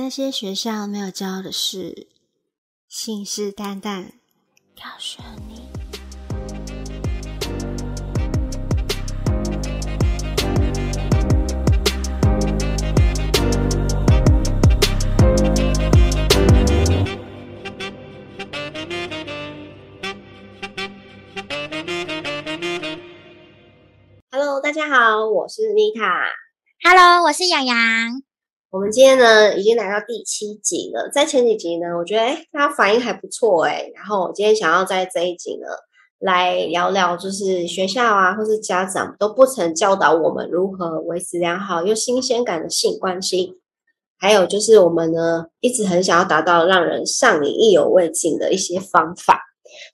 那些学校没有教的事，信誓旦旦告诉你。Hello，大家好，我是妮塔。Hello，我是洋洋。我们今天呢已经来到第七集了，在前几集呢，我觉得哎大家反应还不错哎，然后我今天想要在这一集呢来聊聊，就是学校啊或是家长都不曾教导我们如何维持良好又新鲜感的性关系，还有就是我们呢一直很想要达到让人上瘾意犹未尽的一些方法，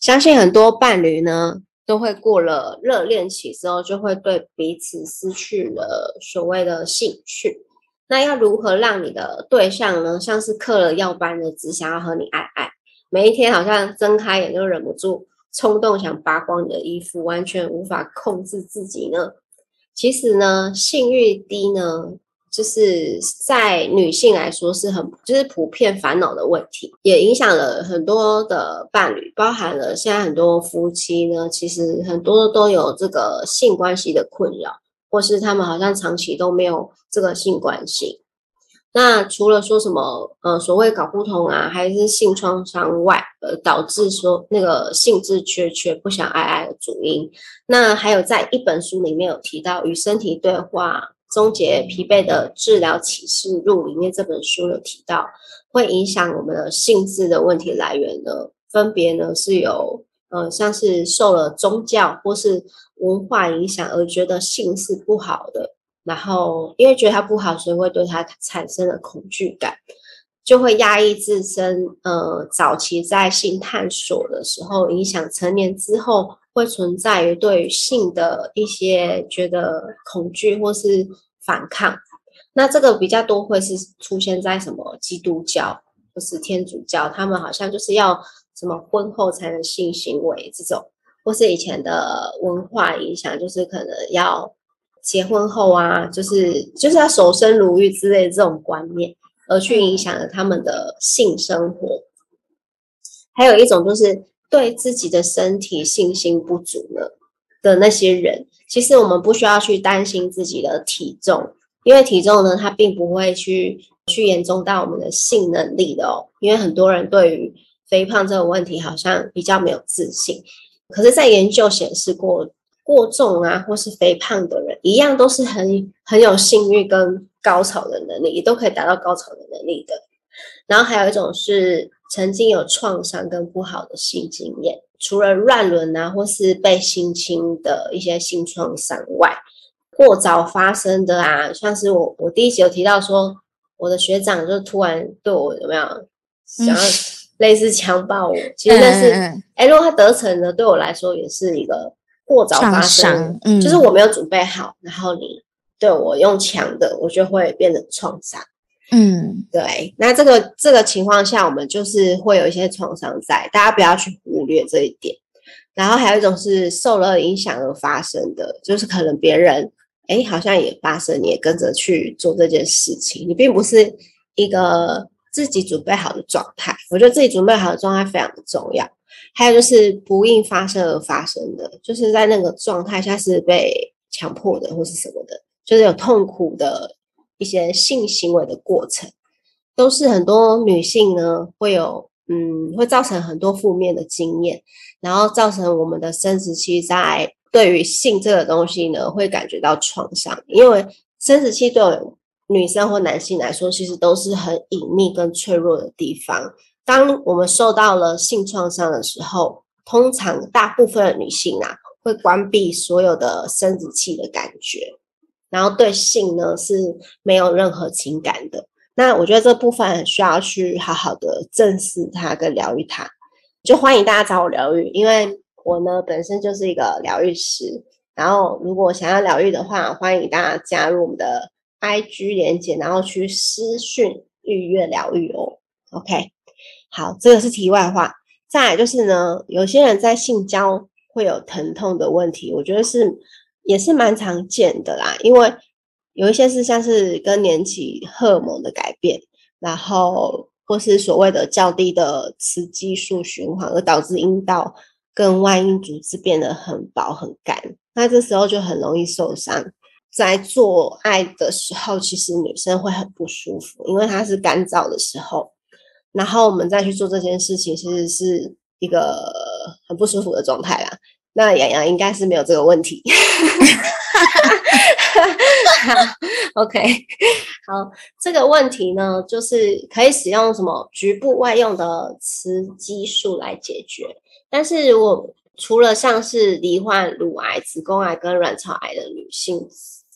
相信很多伴侣呢。都会过了热恋期之后，就会对彼此失去了所谓的兴趣。那要如何让你的对象呢，像是嗑了药般的只想要和你爱爱，每一天好像睁开眼就忍不住冲动想扒光你的衣服，完全无法控制自己呢？其实呢，性欲低呢，就是在女性来说是很就是普遍烦恼的问题，也影响了很多的伴侣，包含了现在很多夫妻呢，其实很多都有这个性关系的困扰。或是他们好像长期都没有这个性关系。那除了说什么呃所谓搞不同啊，还是性创伤外，呃导致说那个性致缺缺、不想爱爱的主因。那还有在一本书里面有提到《与身体对话：终结疲惫的治疗启示录》里面这本书有提到，会影响我们的性质的问题来源呢，分别呢是有。呃，像是受了宗教或是文化影响而觉得性是不好的，然后因为觉得它不好，所以会对它产生了恐惧感，就会压抑自身。呃，早期在性探索的时候，影响成年之后会存在于对性的一些觉得恐惧或是反抗。那这个比较多会是出现在什么基督教或是天主教，他们好像就是要。什么婚后才能性行为这种，或是以前的文化影响，就是可能要结婚后啊，就是就是要守身如玉之类的这种观念，而去影响了他们的性生活。还有一种就是对自己的身体信心不足了的那些人，其实我们不需要去担心自己的体重，因为体重呢，它并不会去去严重到我们的性能力的哦，因为很多人对于肥胖这个问题好像比较没有自信，可是，在研究显示过，过重啊或是肥胖的人，一样都是很很有性欲跟高潮的能力，也都可以达到高潮的能力的。然后还有一种是曾经有创伤跟不好的性经验，除了乱伦啊或是被性侵的一些性创伤外，过早发生的啊，像是我我第一集有提到说，我的学长就突然对我怎么样想要。类似强暴我，其实那是哎，如果他得逞呢，对我来说也是一个过早发生，嗯，就是我没有准备好，然后你对我用强的，我就会变成创伤，嗯，对。那这个这个情况下，我们就是会有一些创伤在，大家不要去忽略这一点。然后还有一种是受了影响而发生的，就是可能别人哎好像也发生，你也跟着去做这件事情，你并不是一个。自己准备好的状态，我觉得自己准备好的状态非常的重要。还有就是不应发生而发生的，就是在那个状态下是被强迫的或是什么的，就是有痛苦的一些性行为的过程，都是很多女性呢会有，嗯，会造成很多负面的经验，然后造成我们的生殖器在对于性这个东西呢会感觉到创伤，因为生殖器对女生或男性来说，其实都是很隐秘跟脆弱的地方。当我们受到了性创伤的时候，通常大部分的女性啊，会关闭所有的生殖器的感觉，然后对性呢是没有任何情感的。那我觉得这部分需要去好好的正视它跟疗愈它。就欢迎大家找我疗愈，因为我呢本身就是一个疗愈师。然后如果想要疗愈的话，欢迎大家加入我们的。I G 连接，然后去私讯预约疗愈哦。OK，好，这个是题外话。再来就是呢，有些人在性交会有疼痛的问题，我觉得是也是蛮常见的啦。因为有一些是像是更年期荷尔蒙的改变，然后或是所谓的较低的雌激素循环，而导致阴道跟外阴组织变得很薄很干，那这时候就很容易受伤。在做爱的时候，其实女生会很不舒服，因为它是干燥的时候，然后我们再去做这件事情，其实是一个很不舒服的状态啦。那洋洋应该是没有这个问题。OK，好，这个问题呢，就是可以使用什么局部外用的雌激素来解决。但是如果除了像是罹患乳癌、子宫癌跟卵巢癌的女性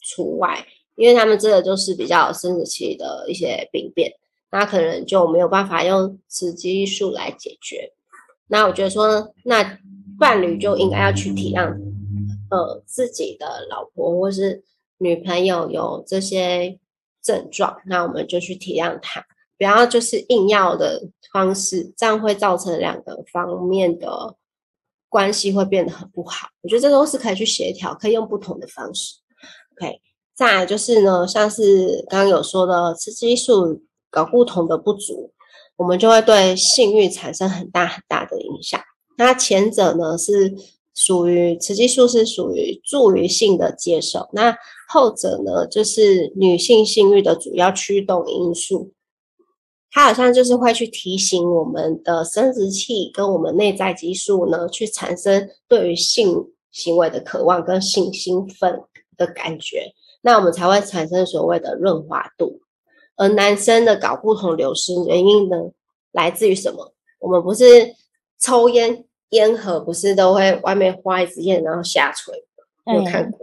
除外，因为他们这个就是比较生殖期的一些病变，那可能就没有办法用雌激素来解决。那我觉得说，那伴侣就应该要去体谅，呃，自己的老婆或是女朋友有这些症状，那我们就去体谅他，不要就是硬要的方式，这样会造成两个方面的关系会变得很不好。我觉得这都是可以去协调，可以用不同的方式。OK，再来就是呢，像是刚刚有说的雌激素睾固酮的不足，我们就会对性欲产生很大很大的影响。那前者呢是属于雌激素是属于助于性的接受，那后者呢就是女性性欲的主要驱动因素，它好像就是会去提醒我们的生殖器跟我们内在激素呢去产生对于性行为的渴望跟性兴奋的感觉，那我们才会产生所谓的润滑度。而男生的睾固酮流失原因呢来自于什么？我们不是抽烟。烟盒不是都会外面花一支烟，然后下垂，有看过？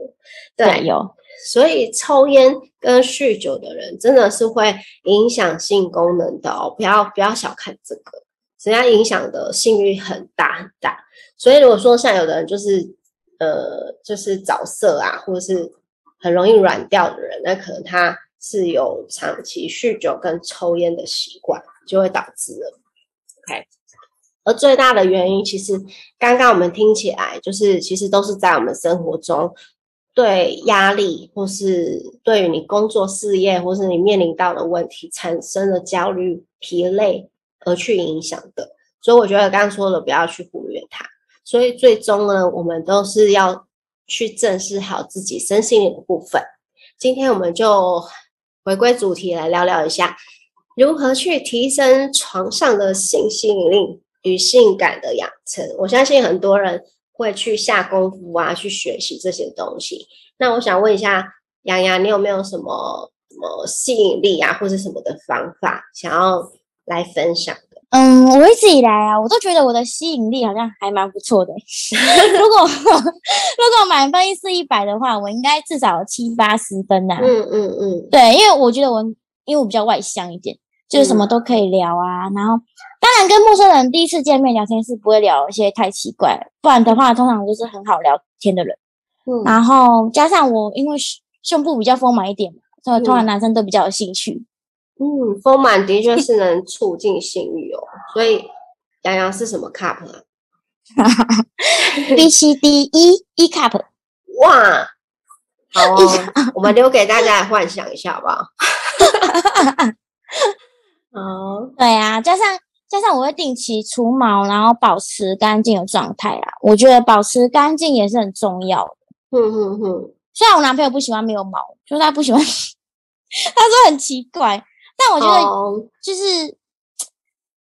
对，有。所以抽烟跟酗酒的人真的是会影响性功能的哦，不要不要小看这个，人家影响的性欲很大很大。所以如果说像有的人就是呃就是早色啊，或者是很容易软掉的人，那可能他是有长期酗酒跟抽烟的习惯，就会导致了。OK。而最大的原因，其实刚刚我们听起来，就是其实都是在我们生活中对压力，或是对于你工作事业，或是你面临到的问题产生了焦虑、疲累而去影响的。所以我觉得刚刚说的不要去忽略它。所以最终呢，我们都是要去正视好自己身心灵的部分。今天我们就回归主题来聊聊一下，如何去提升床上的性吸引力。与性感的养成，我相信很多人会去下功夫啊，去学习这些东西。那我想问一下，洋洋，你有没有什么什么吸引力啊，或者什么的方法想要来分享？嗯，我一直以来啊，我都觉得我的吸引力好像还蛮不错的。如果 如果满分一四一百的话，我应该至少七八十分呐。嗯嗯嗯，对，因为我觉得我因为我比较外向一点。就是什么都可以聊啊，然后当然跟陌生人第一次见面聊天是不会聊一些太奇怪，不然的话通常都是很好聊天的人。嗯，然后加上我因为胸部比较丰满一点嘛，所以通常男生都比较有兴趣。嗯，丰满的确是能促进性欲哦。所以洋洋是什么 cup 啊？B C D E E cup。哇，好，哦我们留给大家来幻想一下好不好？哦，对啊，加上加上我会定期除毛，然后保持干净的状态啊。我觉得保持干净也是很重要的。哼哼哼，虽然我男朋友不喜欢没有毛，就是他不喜欢，他说很奇怪。但我觉得就是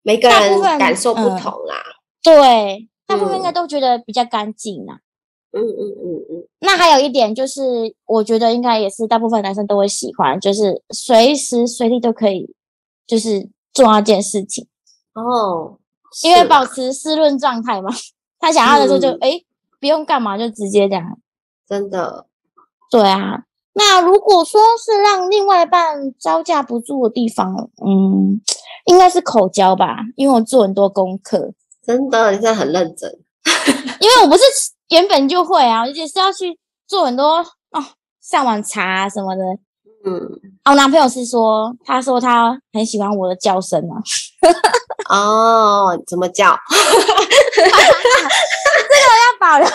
每个人感受不同啦。对，大部分应该都觉得比较干净啦。嗯嗯嗯嗯。那还有一点就是，我觉得应该也是大部分男生都会喜欢，就是随时随地都可以。就是做那件事情哦，因为保持湿润状态嘛，他想要的时候就哎，不用干嘛就直接这样，真的，对啊。那如果说是让另外一半招架不住的地方，嗯，应该是口交吧，因为我做很多功课，真的，你现在很认真，因为我不是原本就会啊，而且是要去做很多哦，上网查什么的。嗯，我男朋友是说，他说他很喜欢我的叫声啊。哦，怎么叫？这个要保留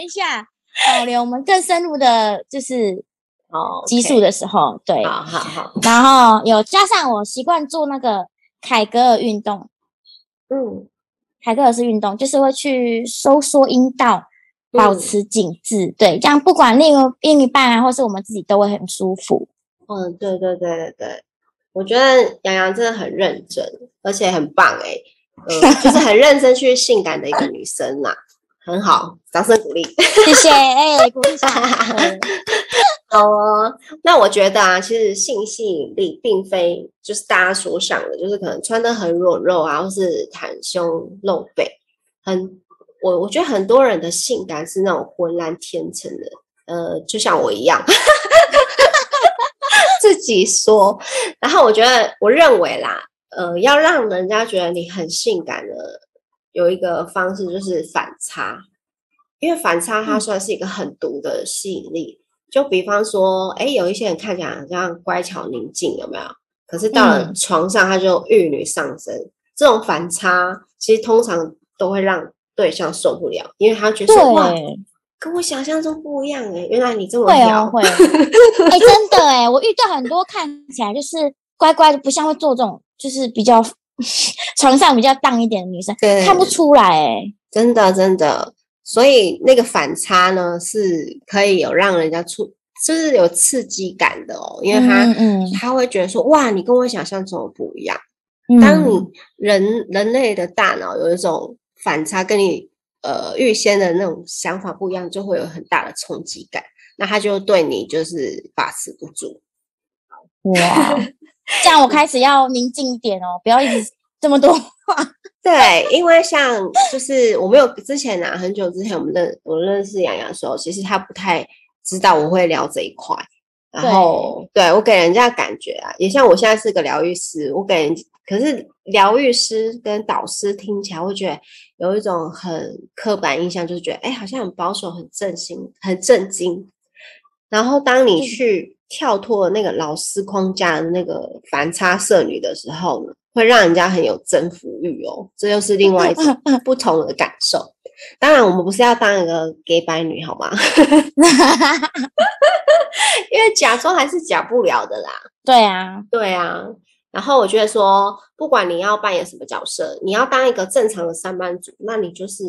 一下，保留我们更深入的，就是哦，激素的时候，对，好好好，然后有加上我习惯做那个凯格尔运动，嗯，凯格尔是运动就是会去收缩阴道，保嗯持紧致，对，这样不管另一另一半啊，或是我们自己都会很舒服。嗯，对对对对对，我觉得洋洋真的很认真，而且很棒哎、嗯，就是很认真去性感的一个女生呐、很好，掌声鼓励。谢谢，哎、鼓励一下。对好哦，那我觉得啊，其实性吸引力并非就是大家所想的，就是可能穿的很裸露啊，或是袒胸露背，很我我觉得很多人的性感是那种浑然天成的，呃，就像我一样 自己说。然后我觉得，我认为啦，呃，要让人家觉得你很性感的，有一个方式就是反差，因为反差它嗯算是一个很毒的吸引力。就比方说，哎，有一些人看起来好像乖巧宁静，有没有？可是到了嗯床上，他就玉女上身。这种反差，其实通常都会让对象受不了，因为他觉得说哇，对，跟我想象中不一样哎，原来你这么会屌哦，会。哎、真的哎，我遇到很多看起来就是乖乖的，不像会做这种，就是比较 床上比较荡一点的女生，看不出来哎。真的真的，所以那个反差呢，是可以有让人家出，就是有刺激感的哦，因为他、嗯嗯他会觉得说，哇，你跟我想象中的不一样。嗯，当你人人类的大脑有一种反差，跟你呃预先的那种想法不一样，就会有很大的冲击感，那他就对你就是把持不住。哇，这样我开始要宁静一点哦，不要一直这么多话。对，因为像就是我没有之前啊，很久之前我们认我认识洋洋的时候，其实他不太知道我会聊这一块，然后对我给人家感觉啊，也像我现在是个疗愈师，我给人可是疗愈师跟导师听起来会觉得有一种很刻板印象，就是觉得哎，好像很保守、很正经、很正经。然后当你嗯去跳脱那个老师框架的那个反差色女的时候呢，会让人家很有征服欲哦，这又是另外一种 不同的感受。当然，我们不是要当一个 gay 白女好吗？因为假装还是假不了的啦。对啊，对啊，然后我觉得说，不管你要扮演什么角色，你要当一个正常的上班族，那你就是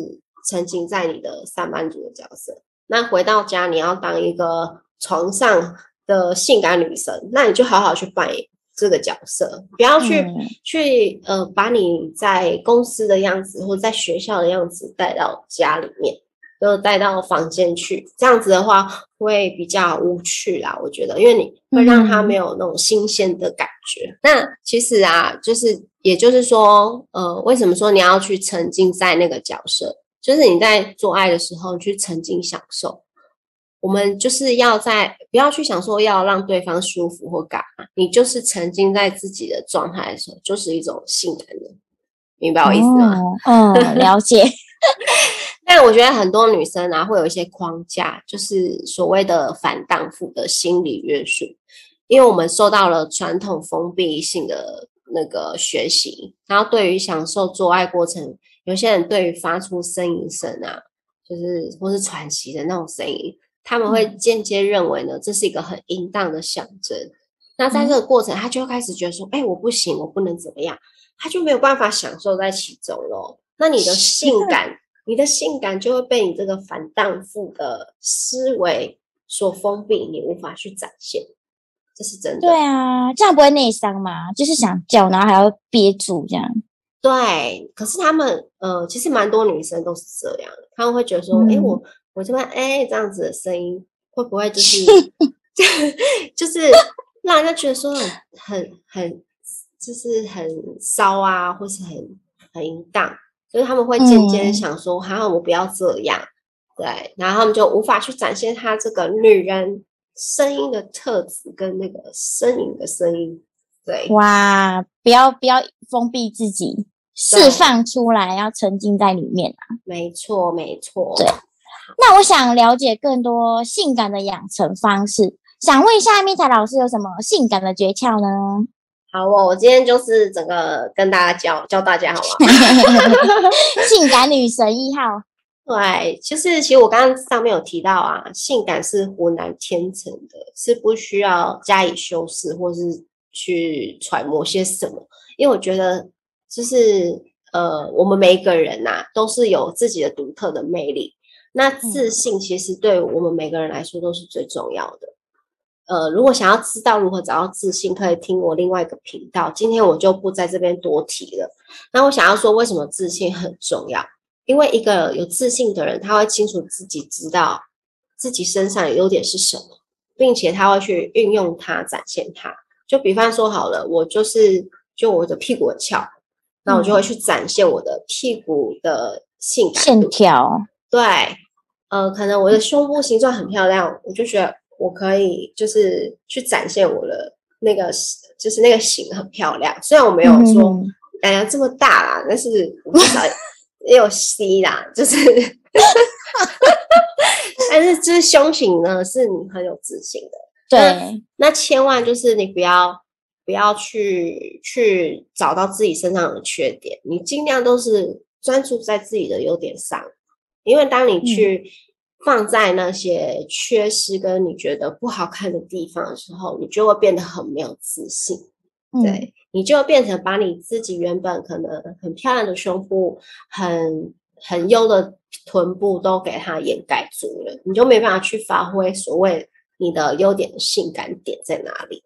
沉浸在你的上班族的角色。那回到家，你要当一个床上的性感女神，那你就好好去扮演这个角色，不要去、嗯去呃把你在公司的样子或在学校的样子带到家里面，就带到房间去。这样子的话会比较无趣啦，我觉得，因为你会让他嗯没有那种新鲜的感觉。那其实啊，就是也就是说，呃，为什么说你要去沉浸在那个角色？就是你在做爱的时候去沉浸享受。我们就是要在不要去想说要让对方舒服或干嘛，你就是沉浸在自己的状态的时候，就是一种性感的，明白我意思吗？哦嗯，了解。但我觉得很多女生啊，会有一些框架，就是所谓的反荡妇的心理约束，因为我们受到了传统封闭性的那个学习，然后对于享受做爱过程，有些人对于发出呻吟声啊，就是或是喘息的那种声音，他们会间接认为呢，这是一个很淫荡的象征。那在这个过程，他就会开始觉得说，哎，我不行，我不能怎么样，他就没有办法享受在其中咯。那你的性感，你的性感就会被你这个反荡妇的思维所封闭，你无法去展现，这是真的。对啊，这样不会内伤吗？就是想叫，然后还要憋住这样。对，可是他们呃，其实蛮多女生都是这样的，他们会觉得说，哎、嗯我我这边哎这样子的声音，会不会就是 就是让人家觉得说很很很就是很骚啊，或是很很淫荡，就是他们会渐渐嗯。想说，好、像我不要这样，对，然后他们就无法去展现他这个女人声音的特质跟那个呻吟的声音，对，哇，不要不要封闭自己，释放出来，要沉浸在里面啊。没错没错，对那我想了解更多性感的养成方式，想问一下蜜彩老师有什么性感的诀窍呢？好哦，我今天就是整个跟大家教教大家好吗？性感女神一号，对，就是其实我刚刚上面有提到啊，性感是湖南天成的，是不需要加以修饰或是去揣摩些什么，因为我觉得就是呃，我们每一个人呐、都是有自己的独特的魅力。那自信其实对我们每个人来说都是最重要的。呃，如果想要知道如何找到自信，可以听我另外一个频道。今天我就不在这边多提了。那我想要说，为什么自信很重要？因为一个有自信的人，他会清楚自己知道自己身上的优点是什么，并且他会去运用它，展现它。就比方说好了，我就是就我的屁股很翘，那我就会去展现我的屁股的性感线。条，对，呃，可能我的胸部形状很漂亮，我就觉得我可以就是去展现我的那个就是那个型很漂亮。虽然我没有说嗯哎呀这么大啦，但是我至少也有 C 啦，就是，但是就是胸型呢是你很有自信的。对，那千万就是你不要不要去去找到自己身上的缺点，你尽量都是专注在自己的优点上，因为当你去放在那些缺失跟你觉得不好看的地方的时候，你就会变得很没有自信。嗯，对，你就变成把你自己原本可能很漂亮的胸部、很很优的臀部都给它掩盖住了，你就没办法去发挥所谓你的优点的性感点在哪里。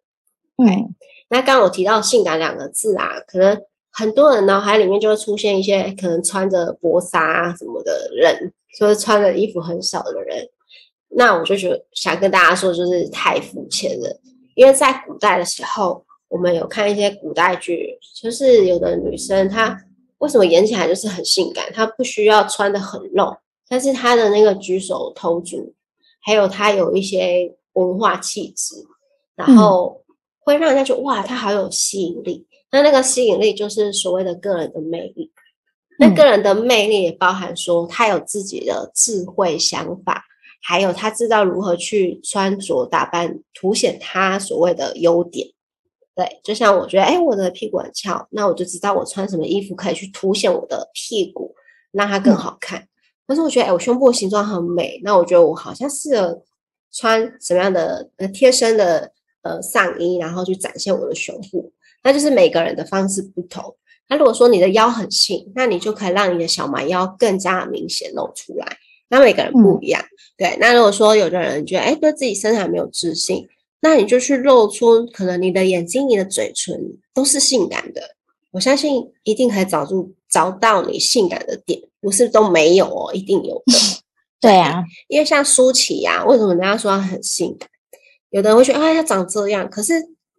嗯，那刚刚我提到“性感”两个字啊，可能很多人脑海里面就会出现一些可能穿着薄纱啊什么的人，就是穿的衣服很少的人。那我就觉得想跟大家说，就是太肤浅了，因为在古代的时候，我们有看一些古代剧，就是有的女生她为什么演起来就是很性感，她不需要穿的很露，但是她的那个举手投足，还有她有一些文化气质，然后会让人家觉得哇，她好有吸引力。那那个吸引力就是所谓的个人的魅力。那嗯个人的魅力也包含说，他有自己的智慧想法，还有他知道如何去穿着打扮，凸显他所谓的优点。对，就像我觉得，哎，我的屁股很翘，那我就知道我穿什么衣服可以去凸显我的屁股，让它更嗯好看。但是我觉得，哎，我胸部形状很美，那我觉得我好像适合穿什么样的呃贴身的呃上衣，然后去展现我的胸部。那就是每个人的方式不同。那如果说你的腰很细，那你就可以让你的小蛮腰更加明显露出来。那每个人不一样，对。那如果说有的人觉得，哎，对自己身材没有自信，那你就去露出可能你的眼睛、你的嘴唇都是性感的。我相信一定可以找出找到你性感的点，不是都没有哦，一定有的。对啊，因为像舒淇呀、为什么人家说她很性感？有的人会觉得，哎，她长这样，可是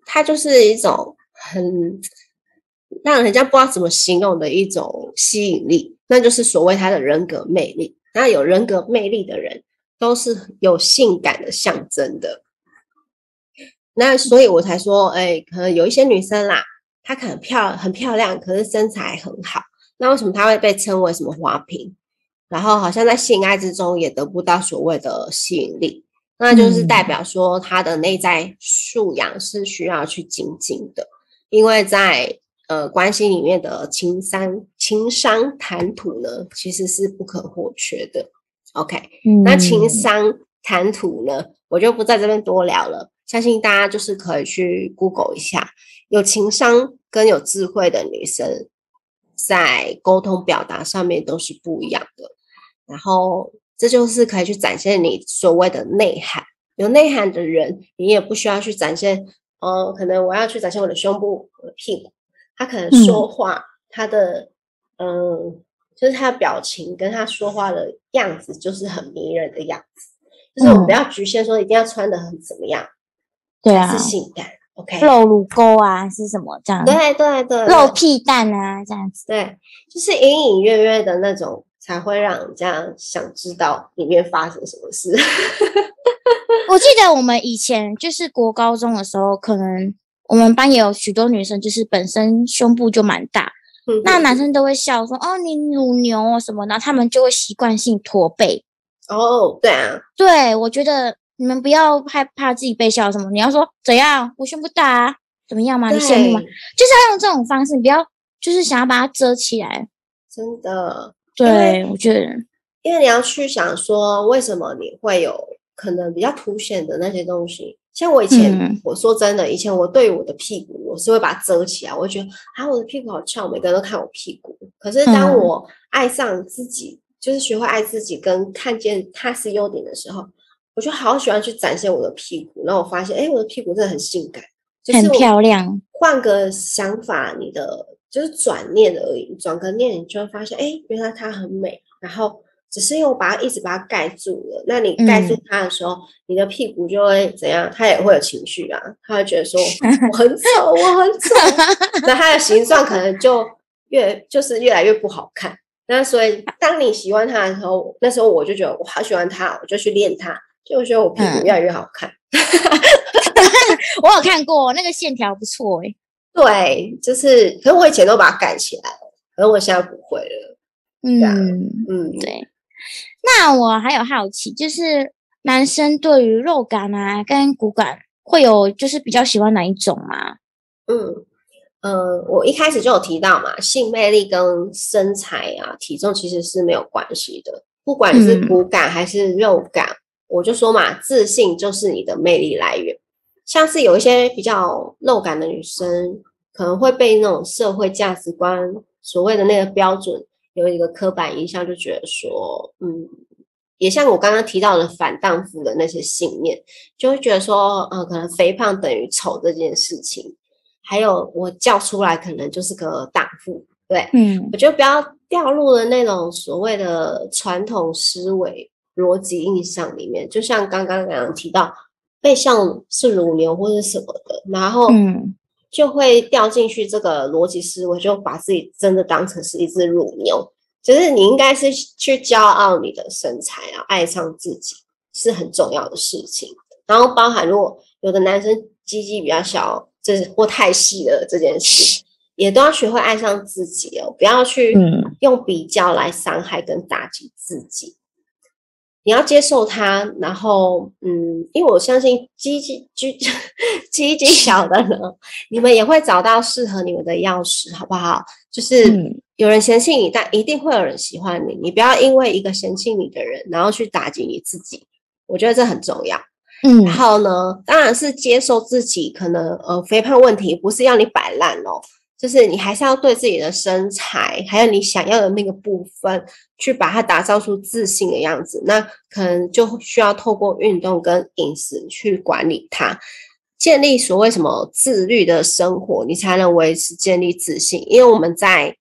她就是一种很让人家不知道怎么形容的一种吸引力，那就是所谓他的人格魅力。那有人格魅力的人，都是有性感的象征的。那所以我才说，哎，可能有一些女生啦，她可能漂很漂亮，可是身材很好，那为什么她会被称为什么花瓶？然后好像在性爱之中也得不到所谓的吸引力，那就是代表说她的内在素养是需要去精进的，因为在呃关系里面的情商、情商谈吐呢，其实是不可或缺的。OK，那情嗯商谈吐呢，我就不在这边多聊了，相信大家就是可以去 Google 一下，有情商跟有智慧的女生，在沟通表达上面都是不一样的。然后这就是可以去展现你所谓的内涵。有内涵的人，你也不需要去展现，哦，可能我要去展现我的胸部、我的屁股。他可能说话，他的嗯，就是他的表情跟他说话的样子，就是很迷人的样子。就是我们不要局限说一定要穿的很怎么样，对啊是，性感。OK，露乳沟啊是什么这样？对对对，露屁蛋啊这样子。对，就是隐隐约约的那种，才会让人家想知道里面发生什么事。我记得我们以前就是国高中的时候，可能我们班也有许多女生，就是本身胸部就蛮大，嗯那男生都会笑说：“哦，你乳牛哦什么的。”他们就会习惯性驼背。哦，对啊，对我觉得你们不要害怕自己被笑什么，你要说怎样，我胸部大啊，怎么样嘛？你羡慕吗？就是要用这种方式，你不要就是想要把它遮起来。真的，对，我觉得因为你要去想说，为什么你会有可能比较凸显的那些东西。像我以前，嗯我说真的，以前我对我的屁股，我是会把它遮起来，我会觉得啊，我的屁股好翘，每个人都看我屁股。可是当嗯我爱上自己，就是学会爱自己，跟看见它是优点的时候，我就好喜欢去展现我的屁股。然后我发现，哎，我的屁股真的很性感，就是很漂亮。换个想法，你的就是转念而已，转个念，你就会发现，哎，原来它很美。然后只是因为我把它一直把它盖住了，那你盖住嗯它的时候，你的屁股就会怎样？它也会有情绪啊，它会觉得说 我很丑，我很丑，那它的形状可能就越就是越来越不好看。那所以当你喜欢它的时候，那时候我就觉得我好喜欢它，我就去练它，就觉得我屁股嗯越来越好看。我有看过那个线条不错哎、对，就是，可是我以前都把它盖起来了，可是我现在不会了。啊嗯，嗯，对。那我还有好奇，就是男生对于肉感啊跟骨感会有就是比较喜欢哪一种吗？嗯，呃，我一开始就有提到嘛，性魅力跟身材啊、体重其实是没有关系的，不管是嗯骨感还是肉感，我就说嘛，自信就是你的魅力来源。像是有一些比较肉感的女生，可能会被那种社会价值观所谓的那个标准有一个刻板印象，就觉得说，嗯，也像我刚刚提到的反荡妇的那些信念，就会觉得说，呃，可能肥胖等于丑这件事情，还有我叫出来可能就是个荡妇，对，嗯。我觉得不要掉入了那种所谓的传统思维逻辑印象里面，就像刚刚那样提到，背上是乳牛或者什么的，然后嗯就会掉进去这个逻辑思维，就把自己真的当成是一只乳牛。就是你应该是去骄傲你的身材啊，爱上自己是很重要的事情。然后包含如果有的男生鸡鸡比较小，这是或太细了这件事，也都要学会爱上自己哦，不要去嗯用比较来伤害跟打击自己。你要接受它，然后嗯，因为我相信鸡鸡鸡 鸡鸡小的呢，你们也会找到适合你们的钥匙，好不好？就是嗯有人嫌弃你，但一定会有人喜欢你。你不要因为一个嫌弃你的人，然后去打击你自己。我觉得这很重要。嗯然后呢，当然是接受自己可能呃肥胖问题，不是要你摆烂哦，就是你还是要对自己的身材，还有你想要的那个部分，去把它打造出自信的样子。那可能就需要透过运动跟饮食去管理它，建立所谓什么自律的生活，你才能维持建立自信。因为我们在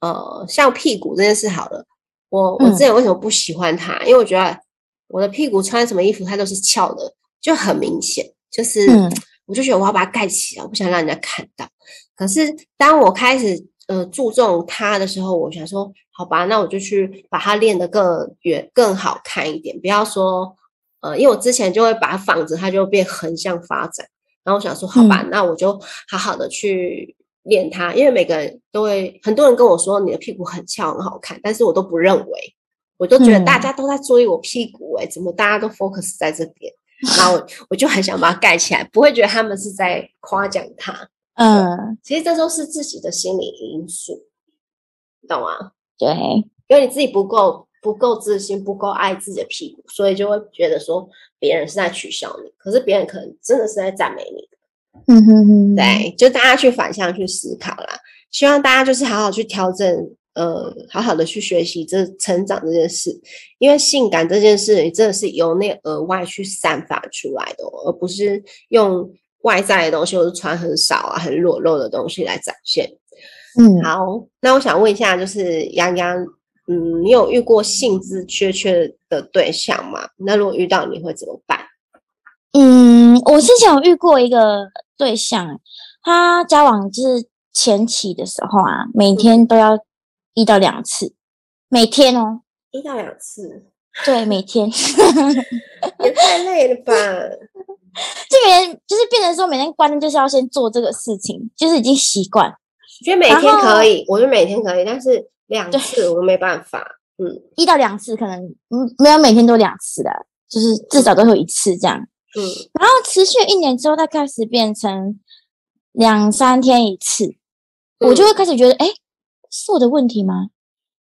呃像屁股这件事好了，我我之前为什么不喜欢它？因为我觉得我的屁股穿什么衣服它都是翘的，就很明显，就是、嗯我就觉得我要把它盖起来，我不想让人家看到。可是当我开始呃注重它的时候，我想说，好吧，那我就去把它练得更远、更好看一点，不要说呃，因为我之前就会把它放着，它就变横向发展。然后我想说，好吧，那我就好好的去练它，因为每个人都会，很多人跟我说你的屁股很翘，很好看，但是我都不认为，我都觉得大嗯家都在注意我屁股、欸，怎么大家都 focus 在这边？然后我我就很想把它盖起来，不会觉得他们是在夸奖他。嗯，其实这都是自己的心理因素，你懂吗？对，因为你自己不够不够自信，不够爱自己的屁股，所以就会觉得说别人是在取笑你，可是别人可能真的是在赞美你。嗯哼哼，对，就大家去反向去思考啦。希望大家就是好好去调整，呃，好好的去学习这成长这件事，因为性感这件事，你真的是由内而外去散发出来的、哦，而不是用外在的东西，或是穿很少啊、很裸露的东西来展现。嗯，好，那我想问一下，就是洋洋，嗯，你有遇过性资缺缺的对象吗？那如果遇到，你会怎么办？嗯，我之前有遇过一个对象，他交往就是前期的时候啊，每天都要一到两次，每天哦，一到两次，对，每天，也太累了吧？这边就是变成说每天关键就是要先做这个事情，就是已经习惯。我觉得每天可以，我觉得每天可以，但是两对次我没办法。嗯一到两次，可能嗯没有每天都两次的，就是至少都会有一次这样。嗯然后持续一年之后，它开始变成两三天一次，我就会开始觉得，哎，是我的问题吗？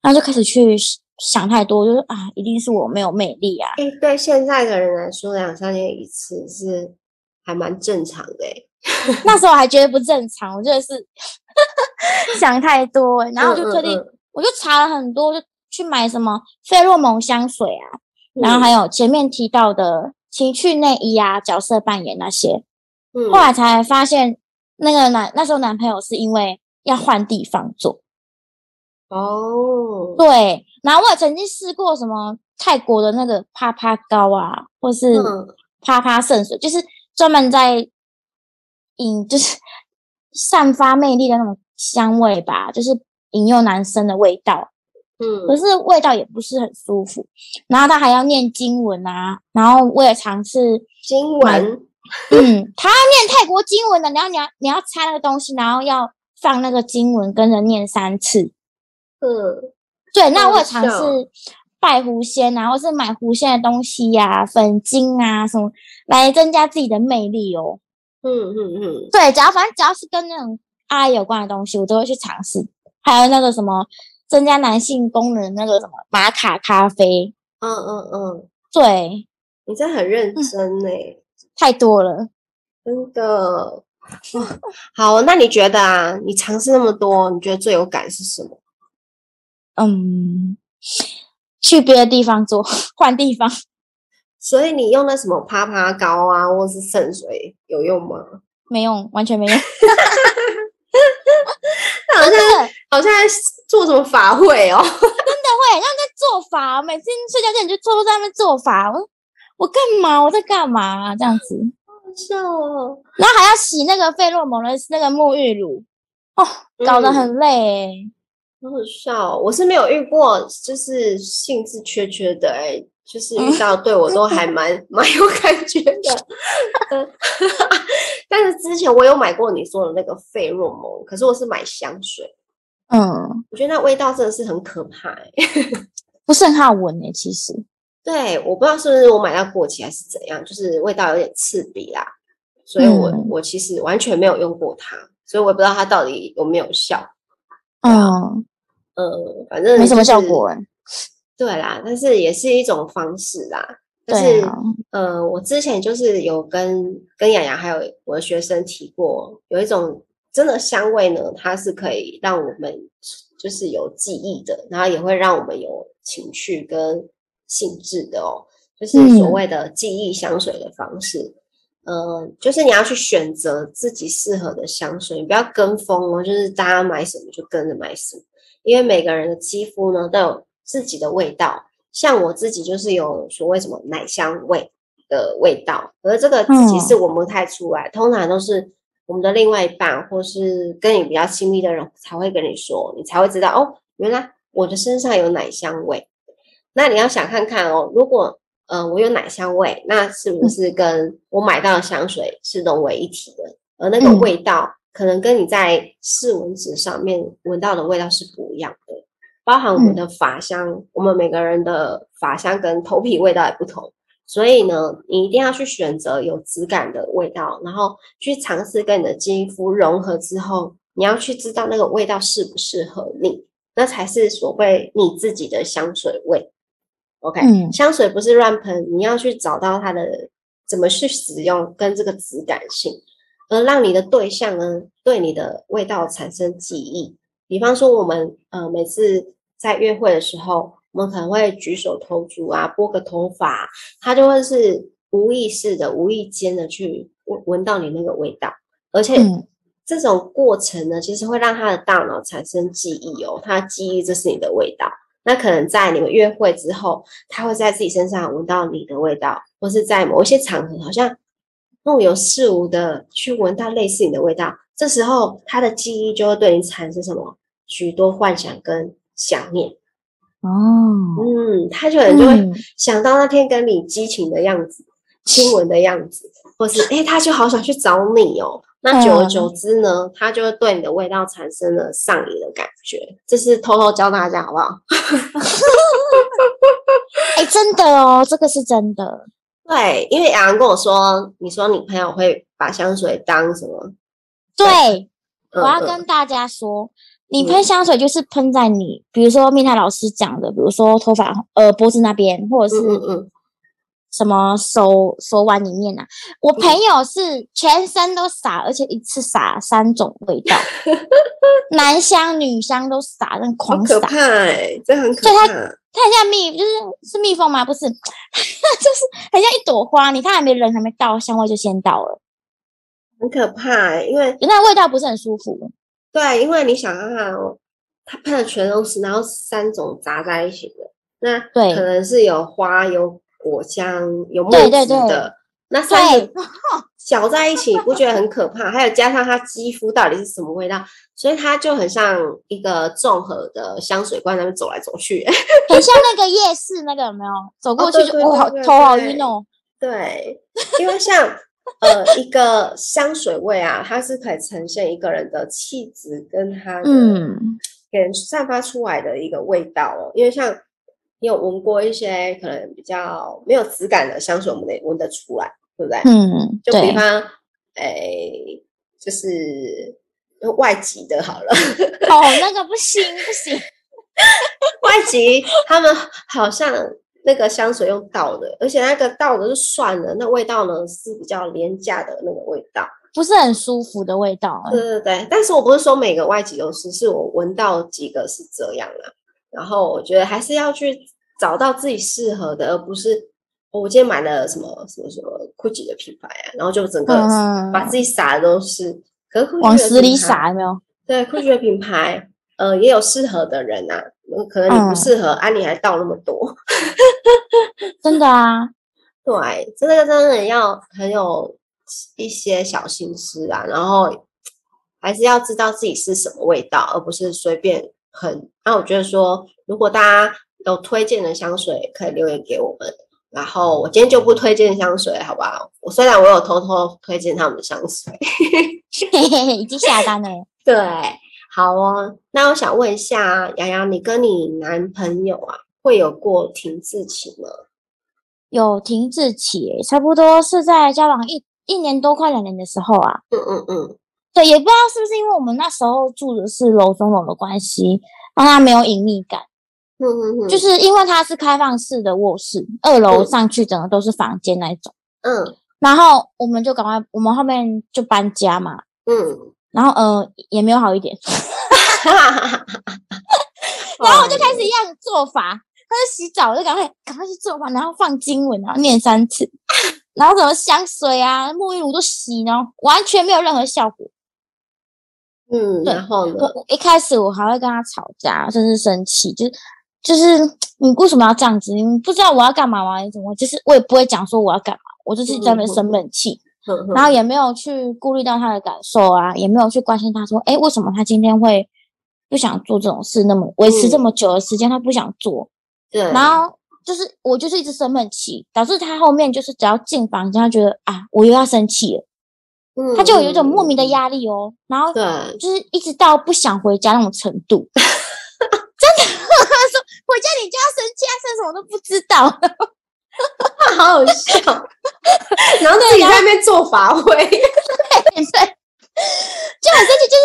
然后就开始去想太多，就是啊，一定是我没有魅力啊。哎，对现在的人来说，两三年一次是还蛮正常的哎。那时候还觉得不正常，我觉得是 想太多，然后就特地我就查了很多，就去买什么费洛蒙香水啊，然后还有前面提到的情趣内衣啊、角色扮演那些。嗯，后来才发现，那个男那时候男朋友是因为要换地方做。哦，对，然后我也曾经试过什么泰国的那个啪啪膏啊，或是啪啪圣水，就是专门在引，就是 散发魅力的那种香味吧，就是引诱男生的味道。嗯，可是味道也不是很舒服。然后他还要念经文啊，然后我也尝试经文。嗯，他要念泰国经文的，然后你要你要擦那个东西，然后要放那个经文，跟着念三次。嗯，对，那我有尝试拜狐仙啊，或是买狐仙的东西呀，粉晶啊什么，来增加自己的魅力哦。嗯嗯嗯，对，只要反正只要是跟那种爱有关的东西，我都会去尝试。还有那个什么增加男性功能那个什么玛卡咖啡。嗯嗯嗯，对，你这很认真呢。太多了，真的。好，那你觉得啊？你尝试那么多，你觉得最有感是什么？嗯，去别的地方做，换地方。所以你用的什么趴趴膏啊，或是圣水有用吗？没用，完全没用。好像好像在做什么法会哦，真的会，像在做法。每次睡觉前就偷偷在那边做法。我干嘛？我在干嘛？这样子，好笑哦。然后还要洗那个费洛蒙的那个沐浴乳，哦，搞得很累。好笑，我是没有遇过，就是兴致缺缺的，哎，就是遇到对我都还蛮 蛮有感觉的。但是之前我有买过你说的那个费洛蒙，可是我是买香水。嗯，我觉得那味道真的是很可怕，哎，不是很好闻哎，其实。对，我不知道是不是我买到过期还是怎样，就是味道有点刺鼻啦，所以我我其实完全没有用过它，所以我也不知道它到底有没有效。嗯，呃，反正没什么效果哎。对啦，但是也是一种方式啦。就是呃，我之前就是有跟跟雅雅还有我的学生提过，有一种真的香味呢，它是可以让我们就是有记忆的，然后也会让我们有情趣跟。性质的哦，就是所谓的记忆香水的方式，嗯，就是你要去选择自己适合的香水，你不要跟风哦，就是大家买什么就跟着买什么，因为每个人的肌肤呢都有自己的味道，像我自己就是有所谓什么奶香味的味道，而这个自己是闻不太出来，通常都是我们的另外一半或是跟你比较亲密的人才会跟你说，你才会知道哦，原来我的身上有奶香味。那你要想看看哦，如果呃我有奶香味，那是不是跟我买到的香水是融为一体的？而那个味道可能跟你在试蚊纸上面闻到的味道是不一样的，包含我们的发香，我们每个人的发香跟头皮味道也不同，所以呢，你一定要去选择有质感的味道，然后去尝试跟你的肌肤融合之后，你要去知道那个味道适不适合你，那才是所谓你自己的香水味。OK，香水不是乱喷，你要去找到它的怎么去使用跟这个质感性，而让你的对象呢对你的味道产生记忆。比方说，我们呃每次在约会的时候，我们可能会举手投足啊，拨个头发，他就会是无意识的、无意间的去闻闻到你那个味道，而且这种过程呢，其实会让他的大脑产生记忆哦，他记忆这是你的味道。那可能在你们约会之后，他会在自己身上闻到你的味道，或是在某一些场合，好像若有似无的去闻到类似你的味道。这时候，他的记忆就会对你产生什么许多幻想跟想念。哦，嗯，他就可能就会想到那天跟你激情的样子、亲吻的样子，或是哎，他就好想去找你哦。那久而久之呢，他就会对你的味道产生了上瘾的感觉。这是偷偷教大家，好不好？哎，真的哦，这个是真的。对，因为雅阳跟我说，你说你朋友会把香水当什么？对，我要跟大家说，你喷香水就是喷在你，比如说蜜泰老师讲的，比如说头发呃脖子那边，或者是什么手手腕里面啊。我朋友是全身都撒，而且一次撒三种味道，男香女香都撒，那好狂撒。可怕哎，这很可所以它怕。它很像蜜，就是是蜜蜂吗？不是，就是很像一朵花，你它还没人还没到，香味就先到了，很可怕欸，因为那味道不是很舒服。对，因为你想看看哦，它喷的全都是，然后三种杂在一起的，那对。可能是有花、有果香、有木对对对质的，那三对。个搅在一起，不觉得很可怕？还有加上它肌肤到底是什么味道，所以它就很像一个综合的香水罐，那边走来走去。很像 那个夜市那个有没有？走过去就哇，头好晕哦。对，因为像呃一个香水味啊，它是可以呈现一个人的气质跟他的嗯，给人散发出来的一个味道哦。因为像你有闻过一些可能比较没有质感的香水，我们得闻得出来，对不对？嗯，对，就比方，诶，就是外籍的好了，哦，那个不行不行，外籍他们好像那个香水用倒的，而且那个倒的是算了，那味道呢是比较廉价的那个味道。不是很舒服的味道。对对对，但是我不是说每个外籍都是，是我闻到几个是这样啦。然后我觉得还是要去找到自己适合的，而不是哦我今天买了什么什么什么 GUCCI 的品牌啊，然后就整个嗯把自己撒的都是，可是往死里撒有没有？对 GUCCI 的品牌，呃，也有适合的人呐、呃可能你不嗯适合，啊，你还倒那么多，真的啊，对，这个真的要很有一些小心思啊，然后还是要知道自己是什么味道，而不是随便很。那我觉得说，如果大家有推荐的香水，可以留言给我们。然后我今天就不推荐香水，好不好？我虽然我有偷偷推荐他们的香水，嘿嘿嘿，已经下单了。对，好哦。那我想问一下，洋洋，你跟你男朋友啊，会有过停滞期吗？有停滞期，差不多是在交往一一年多快两年的时候啊。嗯嗯嗯，对，也不知道是不是因为我们那时候住的是楼中楼的关系，让他没有隐秘感。嗯嗯嗯，就是因为它是开放式的卧室，二楼嗯上去整个都是房间那一种。嗯然后我们就赶快，我们后面就搬家嘛。嗯，然后呃也没有好一点，哈哈哈哈然后我就开始一样做法，他就洗澡，我就赶快赶快去做法，然后放经文，然后念三次，然后什么香水啊、沐浴乳都洗，然后完全没有任何效果。嗯，对然后呢？我我一开始我还会跟他吵架，甚至生气，就是就是你为什么要这样子？你不知道我要干嘛吗？你怎么？就是我也不会讲说我要干嘛，我就是在那边生闷气，然后也没有去顾虑到他的感受啊，也没有去关心他说，哎，为什么他今天会不想做这种事？那么维持这么久的时间，他不想做，对，然后就是我就是一直生闷气，导致他后面就是只要进房间，他觉得啊，我又要生气了，嗯他就有一种莫名的嗯压力哦，然后对，就是一直到不想回家那种程度。回家你就要生气啊，生什么都不知道。好好笑。然后自己在那边做法会，对，就很生气，就是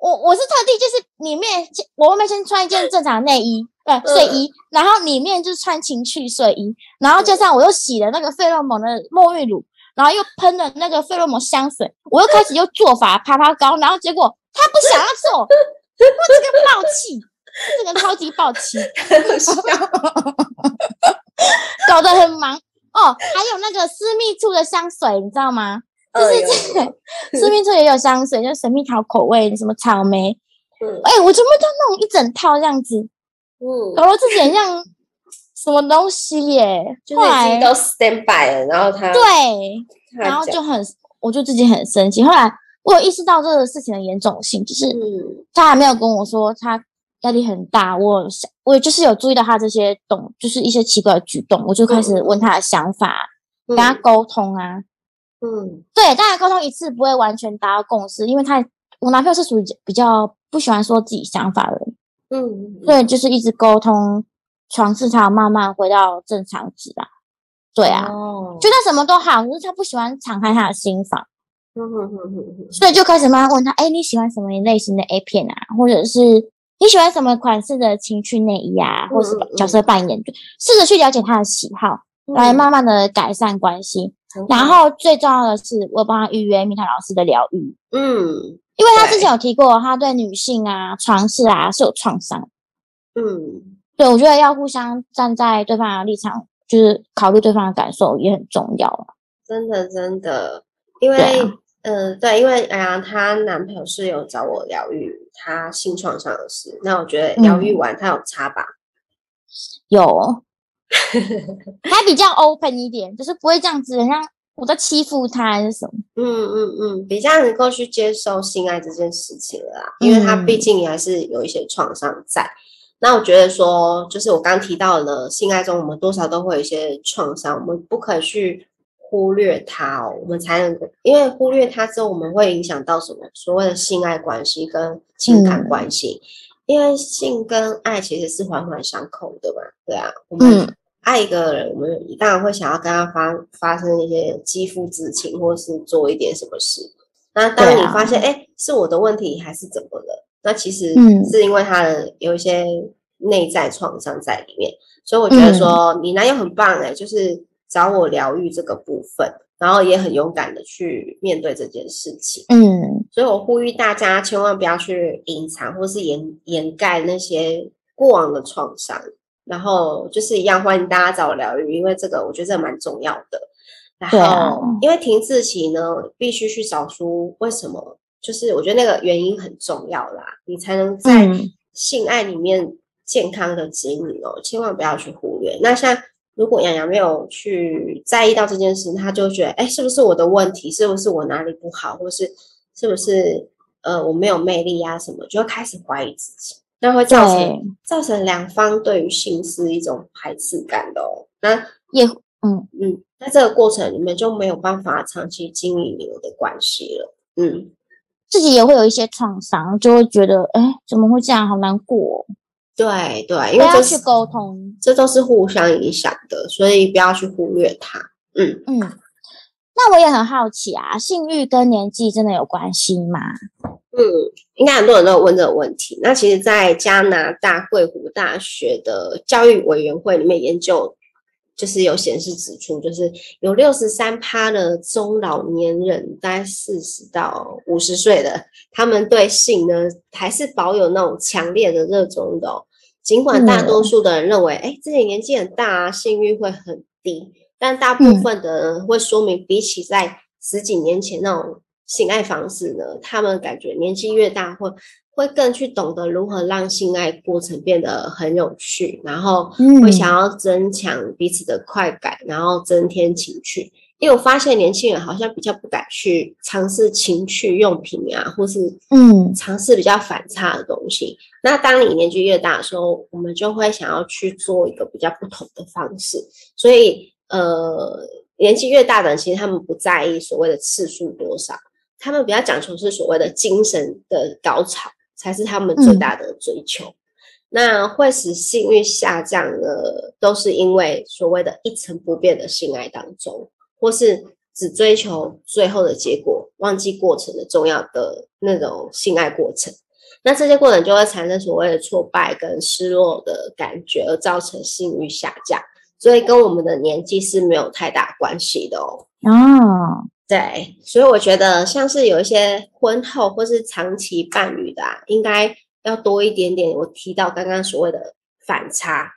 我我是特地就是里面我外面先穿一件正常的内衣，呃睡衣，然后里面就是穿情趣睡衣，然后加上我又洗了那个费洛蒙的沐浴乳，然后又喷了那个费洛蒙香水，我又开始又做法爬爬高，然后结果他不想要做，我这个暴气，这个超级暴气，搞得很忙哦。还有那个私密处的香水，你知道吗？就是这个私密处也有香水，就是神秘桃口味，什么草莓，嗯哎、我全部都弄一整套这样子，嗯，搞得自己很像什么东西耶。就是后来你自己都 stand by 了，然后他对，他然后就很，我就自己很生气。后来我有意识到这个事情的严重性，就是嗯他还没有跟我说他压力很大，我想我就是有注意到他这些动，就是一些奇怪的举动，我就开始问他的想法，跟他沟通啊。嗯对，大家沟通一次不会完全达到共识，因为他我男朋友是属于比较不喜欢说自己想法的人，嗯，对，就是一直沟通，床事才有慢慢回到正常值啊。对啊，哦，就他什么都好，可是他不喜欢敞开他的心房。嗯哼哼哼哼，所以就开始慢慢问他，哎，你喜欢什么类型的 A 片啊？或者是你喜欢什么款式的情趣内衣啊？或是角色扮演，就试着去了解他的喜好，来慢慢的改善关系。然后最重要的是，我帮他预约蜜桃老师的疗愈，嗯因为他之前有提过，他对女性啊、床事啊是有创伤。嗯，对我觉得要互相站在对方的立场，就是考虑对方的感受也很重要啊。真的真的，因为对啊呃对，因为哎呀，她男朋友是有找我疗愈她性创伤的事，那我觉得疗愈嗯完他有差吧？有，他比较 open 一点，就是不会这样子，很像我在欺负他还是什么。嗯嗯嗯，比较能够去接受性爱这件事情了啦，因为他毕嗯竟还是有一些创伤在。那我觉得说，就是我刚刚提到了，性爱中我们多少都会有一些创伤，我们不可以去忽略它哦，我们才能够，因为忽略它之后，我们会影响到什么？所谓的性爱关系跟情感嗯关系，因为性跟爱其实是环环相扣的嘛，对啊，我们嗯爱一个人，我们当然会想要跟他发发生一些肌肤之情，或是做一点什么事。那当你发现，哎、是我的问题还是怎么了？那其实嗯是因为他的有一些内在创伤在里面，所以我觉得说你男友很棒哎、就是找我疗愈这个部分，然后也很勇敢的去面对这件事情。嗯，所以我呼吁大家千万不要去隐藏或是掩掩盖那些过往的创伤，然后就是一样欢迎大家找我疗愈，因为这个我觉得这蛮重要的。然后，因为停滞期呢，必须去找出为什么，就是我觉得那个原因很重要啦，你才能在嗯性爱里面健康的经营哦，千万不要去忽略。那像如果洋洋没有去在意到这件事，他就觉得，哎，是不是我的问题？是不是我哪里不好？或是是不是呃我没有魅力啊什么？就会开始怀疑自己，那会造成对，造成两方对于性是一种排斥感的哦。那也嗯，嗯，在这个过程里面就没有办法长期经营你们的关系了。嗯，自己也会有一些创伤，就会觉得，哎，怎么会这样，好难过、哦。对对，因为这是沟通。这都是互相影响的，所以不要去忽略它。嗯，嗯，那我也很好奇啊，性欲跟年纪真的有关系吗？嗯，应该很多人都有问这个问题。那其实，在加拿大贵湖大学的教育委员会里面研究，就是有显示指出，就是有六十三趴的中老年人，大概四十到五十岁的，他们对性呢还是保有那种强烈的热衷的、哦。尽管大多数的人认为，哎、自己年纪很大啊，性欲会很低，但大部嗯分的人会说明，比起在十几年前那种性爱方式呢，他们感觉年纪越大会会更去懂得如何让性爱过程变得很有趣，然后会嗯想要增强彼此的快感，然后增添情趣。因为我发现年轻人好像比较不敢去尝试情趣用品啊，或是嗯尝试比较反差的东西。那当你年纪越大的时候，我们就会想要去做一个比较不同的方式。所以，呃，年纪越大的人，其实他们不在意所谓的次数多少，他们比较讲求是所谓的精神的高潮，才是他们最大的追求。那会使性欲下降的，都是因为所谓的一成不变的性爱当中，或是只追求最后的结果，忘记过程的重要的那种性爱过程。那这些过程就会产生所谓的挫败跟失落的感觉，而造成性欲下降。所以跟我们的年纪是没有太大关系的哦。哦，对，所以我觉得像是有一些婚后或是长期伴侣的啊，应该要多一点点。我提到刚刚所谓的反差，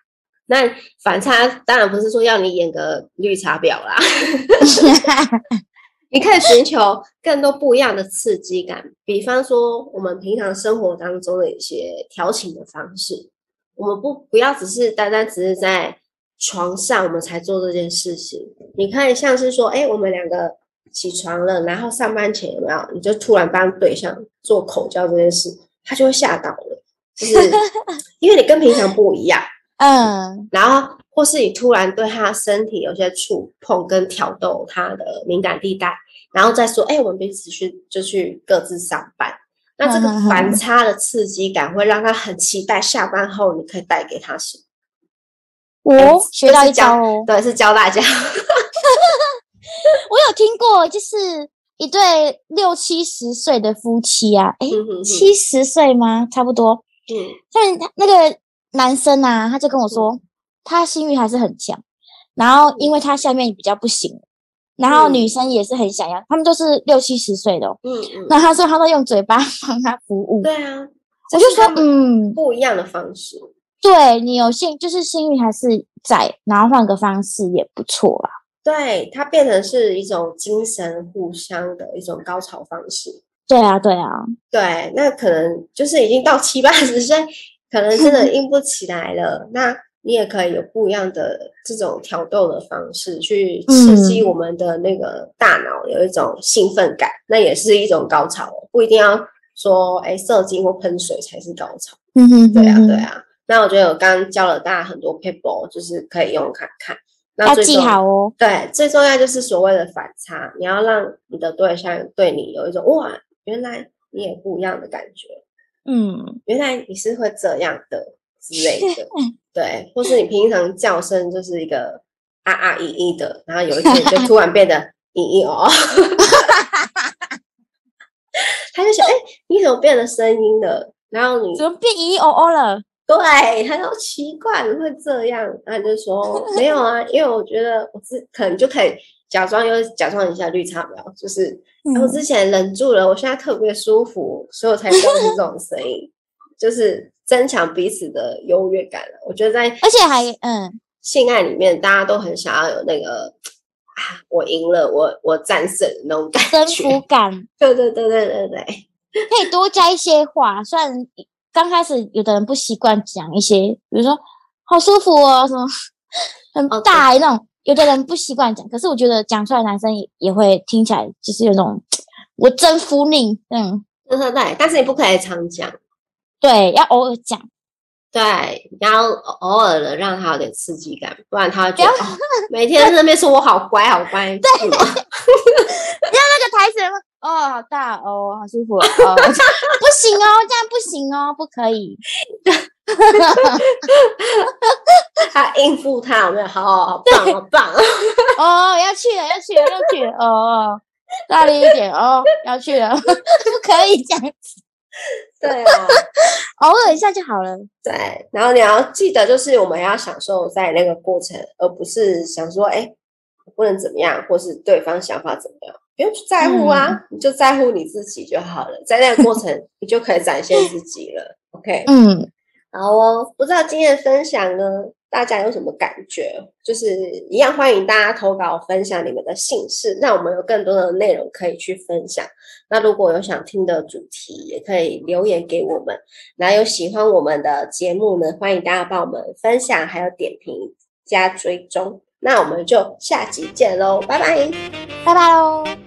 那反差当然不是说要你演个绿茶婊啦，你可以寻求更多不一样的刺激感，比方说我们平常生活当中的一些调情的方式，我们不不要只是单单只是在床上我们才做这件事情。你可以像是说，哎，我们两个起床了，然后上班前有没有，你就突然帮对象做口交这件事，他就会吓到了，就是 因为你跟平常不一样。嗯然后或是你突然对他身体有些触碰跟挑逗他的敏感地带，然后再说，哎，我们彼此去就去各自上班。那这个反差的刺激感会让他很期待下班后你可以带给他什么？我学到一招哦，对，是教大家。我有听过，就是一对六七十岁的夫妻啊，诶，嗯哼哼七十岁吗？差不多。嗯像他那个男生啊，他就跟我说，他性欲还是很强，然后因为他下面比较不行，然后嗯女生也是很想要，他们都是六七十岁的、哦。嗯嗯，那他说他都用嘴巴帮他服务，对啊，我就说嗯，不一样的方式。对你有性就是性欲还是在，然后换个方式也不错啦。对，它变成是一种精神互相的一种高潮方式。对啊，对啊，对，那可能就是已经到七八十岁，可能真的硬不起来了。那你也可以有不一样的这种挑逗的方式，去刺激嗯我们的那个大脑有一种兴奋感，那也是一种高潮哦，不一定要说哎射精或喷水才是高潮。嗯哼对啊，对啊。那我觉得我刚刚教了大家很多 paper，就是可以用看看。那要记最重好哦。对，最重要就是所谓的反差，你要让你的对象对你有一种哇，原来你也不一样的感觉，嗯，原来你是会这样的 之类的，对，或是你平常叫声就是一个啊啊咦咦的，然后有一天就突然变得 咦咦哦，他就想，哎、你怎么变了声音了？然后你怎么变咦咦哦哦了？对，他说奇怪，怎么会这样？他就说 没有啊，因为我觉得我之可能就可以假装又假装一下绿茶婊，就是、哎我嗯之前忍住了，我现在特别舒服，所以我才发出这种声音，就是增强彼此的优越感了。我觉得在而且还嗯，性爱里面，大家都很想要有那个啊，我赢了，我我战胜那种感征。服感 对对对对对对，可以多加一些话。虽然刚开始有的人不习惯讲一些，比如说好舒服哦，什么很大那种，有的人不习惯讲。可是我觉得讲出来，男生也也会听起来就是有种我征服你，嗯，对对对，但是你不可以常讲。对，要偶尔讲。对，然后偶尔的让他有点刺激感，不然他会觉得、哦、每天在那边说我好乖好乖，对，那个台词哦，好大哦，好舒服哦，哦 不行哦，这样不行哦，不可以。他应付他有没有？好好好棒好棒，哦，要去了，要去了，要去了，哦，大力一点哦，要去了，不可以这样子，对啊，偶尔一下就好了。对，然后你要记得，就是我们要享受在那个过程，而不是想说，哎，我不能怎么样，或是对方想法怎么样，不用去在乎啊，你就在乎你自己就好了，在那个过程，你就可以展现自己了。OK，嗯，好哦，不知道今天的分享呢，大家有什么感觉？就是一样欢迎大家投稿分享你们的姓氏，让我们有更多的内容可以去分享。那如果有想听的主题，也可以留言给我们。然后有喜欢我们的节目呢，欢迎大家帮我们分享，还有点评加追踪。那我们就下集见喽，拜拜。拜拜喽。